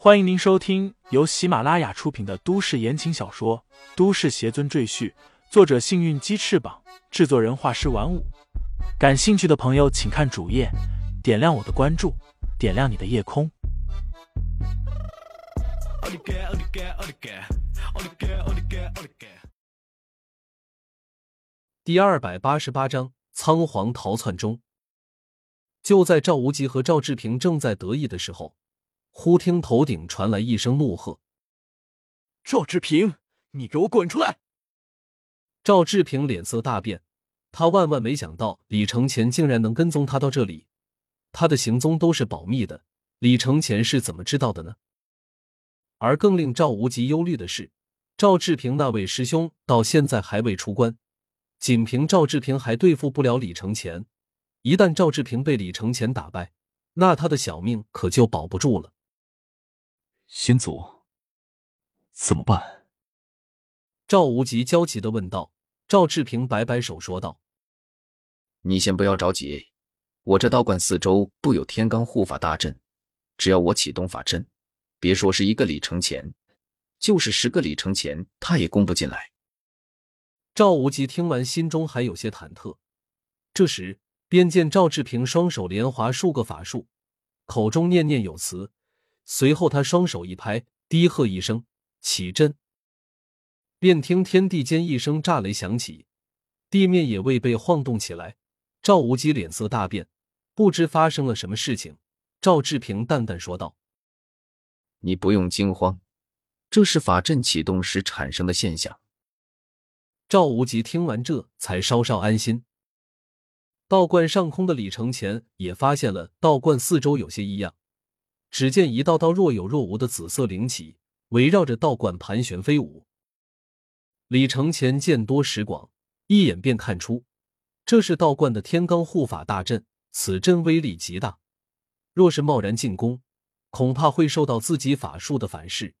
欢迎您收听由喜马拉雅出品的都市言情小说《都市邪尊赘婿》，作者：幸运鸡翅膀，制作人：画师玩五。感兴趣的朋友，请看主页，点亮我的关注，点亮你的夜空。第二百八十八章：仓皇逃窜中。就在赵无极和赵志平正在得意的时候。忽听头顶传来一声怒喝：“赵志平，你给我滚出来！”赵志平脸色大变，他万万没想到李承前竟然能跟踪他到这里。他的行踪都是保密的，李承前是怎么知道的呢？而更令赵无极忧虑的是，赵志平那位师兄到现在还未出关，仅凭赵志平还对付不了李承前。一旦赵志平被李承前打败，那他的小命可就保不住了。先祖，怎么办？赵无极焦急的问道。赵志平摆摆手说道：“你先不要着急，我这道观四周布有天罡护法大阵，只要我启动法阵，别说是一个李承前，就是十个李承前，他也攻不进来。”赵无极听完，心中还有些忐忑。这时，便见赵志平双手连划数个法术，口中念念有词。随后，他双手一拍，低喝一声“起阵”，便听天地间一声炸雷响起，地面也未被晃动起来。赵无极脸色大变，不知发生了什么事情。赵志平淡淡说道：“你不用惊慌，这是法阵启动时产生的现象。”赵无极听完这才稍稍安心。道观上空的李承前也发现了道观四周有些异样。只见一道道若有若无的紫色灵气围绕着道观盘旋飞舞。李承前见多识广，一眼便看出这是道观的天罡护法大阵。此阵威力极大，若是贸然进攻，恐怕会受到自己法术的反噬。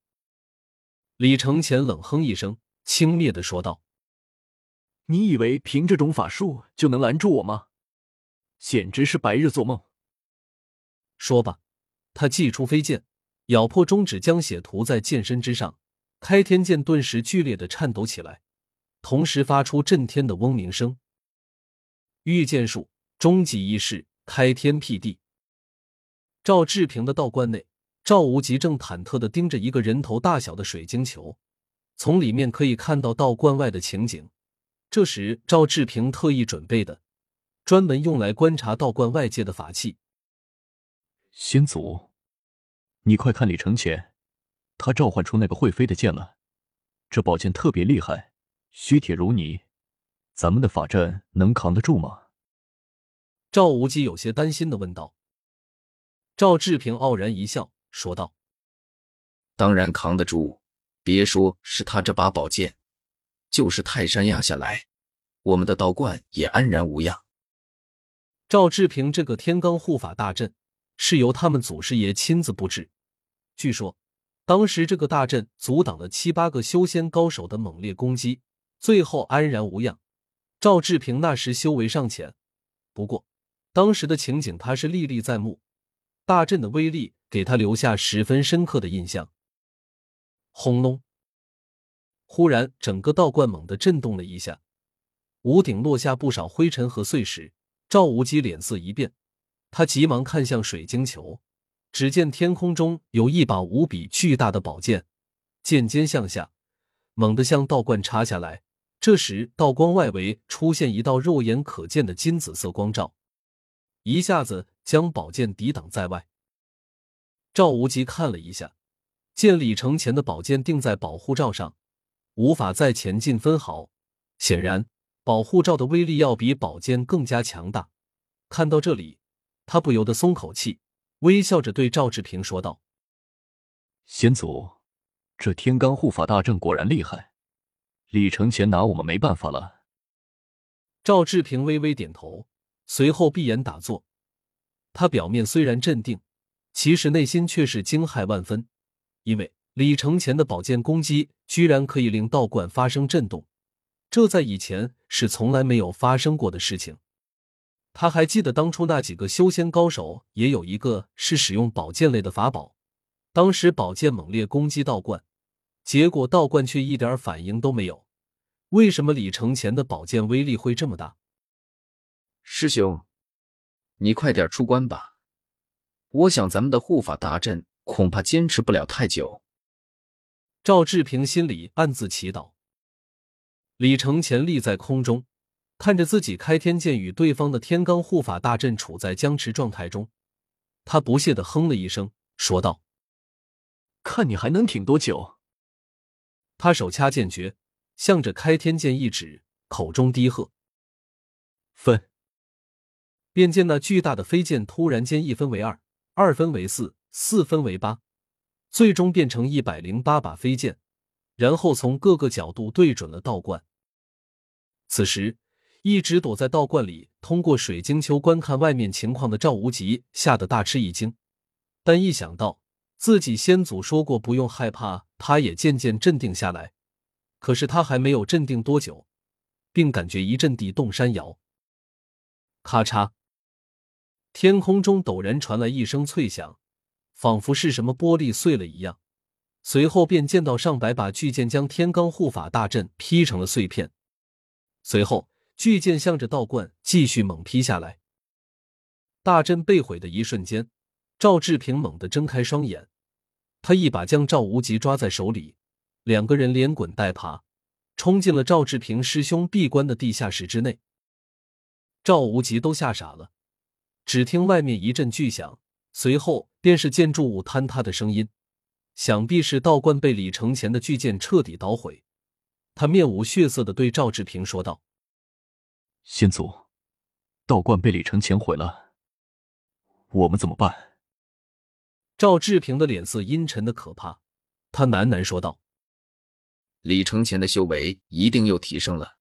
李承前冷哼一声，轻蔑的说道：“你以为凭这种法术就能拦住我吗？简直是白日做梦！”说罢。他祭出飞剑，咬破中指，将血涂在剑身之上。开天剑顿时剧烈的颤抖起来，同时发出震天的嗡鸣声。御剑术终极一式，开天辟地。赵志平的道观内，赵无极正忐忑的盯着一个人头大小的水晶球，从里面可以看到道观外的情景。这时，赵志平特意准备的，专门用来观察道观外界的法器。先祖。你快看李承前，他召唤出那个会飞的剑了。这宝剑特别厉害，虚铁如泥，咱们的法阵能扛得住吗？赵无极有些担心的问道。赵志平傲然一笑，说道：“当然扛得住，别说是他这把宝剑，就是泰山压下来，我们的道观也安然无恙。”赵志平这个天罡护法大阵是由他们祖师爷亲自布置。据说，当时这个大阵阻挡了七八个修仙高手的猛烈攻击，最后安然无恙。赵志平那时修为尚浅，不过当时的情景他是历历在目，大阵的威力给他留下十分深刻的印象。轰隆！忽然，整个道观猛地震动了一下，屋顶落下不少灰尘和碎石。赵无极脸色一变，他急忙看向水晶球。只见天空中有一把无比巨大的宝剑，剑尖向下，猛地向道观插下来。这时，道光外围出现一道肉眼可见的金紫色光照，一下子将宝剑抵挡在外。赵无极看了一下，见李承前的宝剑定在保护罩上，无法再前进分毫。显然，保护罩的威力要比宝剑更加强大。看到这里，他不由得松口气。微笑着对赵志平说道：“先祖，这天罡护法大阵果然厉害，李承前拿我们没办法了。”赵志平微微点头，随后闭眼打坐。他表面虽然镇定，其实内心却是惊骇万分，因为李承前的宝剑攻击居然可以令道观发生震动，这在以前是从来没有发生过的事情。他还记得当初那几个修仙高手也有一个是使用宝剑类的法宝，当时宝剑猛烈攻击道观，结果道观却一点反应都没有。为什么李承前的宝剑威力会这么大？师兄，你快点出关吧！我想咱们的护法大阵恐怕坚持不了太久。赵志平心里暗自祈祷。李承前立在空中，看着自己开天剑与对方的天罡护法大阵处在僵持状态中，他不屑的哼了一声，说道：“看你还能挺多久？”他手掐剑诀，向着开天剑一指，口中低喝：“分！”便见那巨大的飞剑突然间一分为二，二分为四，四分为八，最终变成一百零八把飞剑，然后从各个角度对准了道观。此时，一直躲在道观里，通过水晶球观看外面情况的赵无极吓得大吃一惊，但一想到自己先祖说过不用害怕，他也渐渐镇定下来。可是他还没有镇定多久，并感觉一阵地动山摇，咔嚓，天空中陡然传来一声脆响，仿佛是什么玻璃碎了一样。随后便见到上百把巨剑将天罡护法大阵劈成了碎片。随后，巨剑向着道观继续猛劈下来。大阵被毁的一瞬间，赵志平猛地睁开双眼，他一把将赵无极抓在手里，两个人连滚带爬，冲进了赵志平师兄闭关的地下室之内。赵无极都吓傻了，只听外面一阵巨响，随后便是建筑物坍塌的声音，想必是道观被李承前的巨剑彻底捣毁。他面无血色的对赵志平说道：“先祖，道观被李承前毁了，我们怎么办？”赵志平的脸色阴沉的可怕，他喃喃说道：“李承前的修为一定又提升了，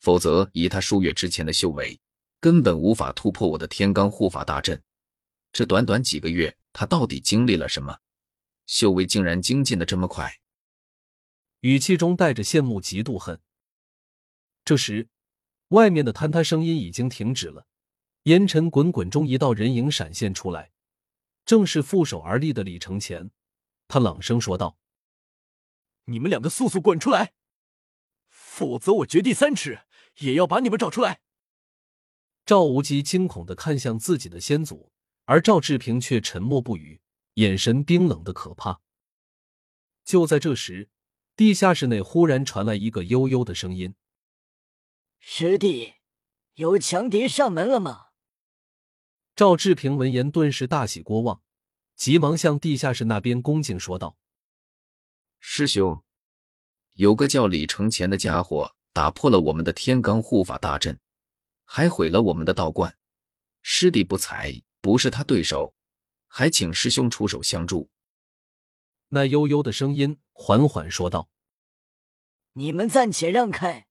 否则以他数月之前的修为，根本无法突破我的天罡护法大阵。这短短几个月，他到底经历了什么？修为竟然精进的这么快？”语气中带着羡慕、嫉妒、恨。这时，外面的坍塌声音已经停止了，烟尘滚滚中，一道人影闪现出来，正是负手而立的李承前。他朗声说道：“你们两个速速滚出来，否则我掘地三尺也要把你们找出来！”赵无极惊恐的看向自己的先祖，而赵志平却沉默不语，眼神冰冷的可怕。就在这时。地下室内忽然传来一个悠悠的声音：“师弟，有强敌上门了吗？”赵志平闻言顿时大喜过望，急忙向地下室那边恭敬说道：“师兄，有个叫李承前的家伙打破了我们的天罡护法大阵，还毁了我们的道观。师弟不才，不是他对手，还请师兄出手相助。”那悠悠的声音缓缓说道：“你们暂且让开，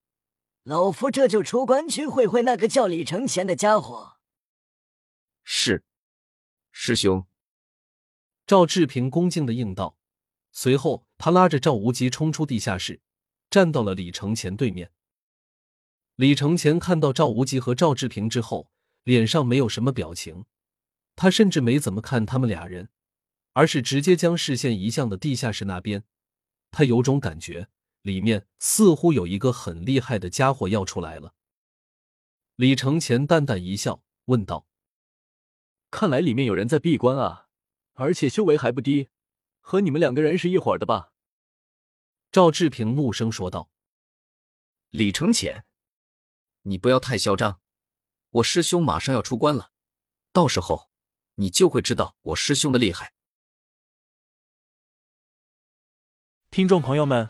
老夫这就出关去会会那个叫李承前的家伙。”是，师兄。赵志平恭敬的应道，随后他拉着赵无极冲出地下室，站到了李承前对面。李承前看到赵无极和赵志平之后，脸上没有什么表情，他甚至没怎么看他们俩人。而是直接将视线移向了地下室那边，他有种感觉，里面似乎有一个很厉害的家伙要出来了。李承前淡淡一笑，问道：“看来里面有人在闭关啊，而且修为还不低，和你们两个人是一伙的吧？”赵志平怒声说道：“李承前，你不要太嚣张！我师兄马上要出关了，到时候你就会知道我师兄的厉害。”听众朋友们，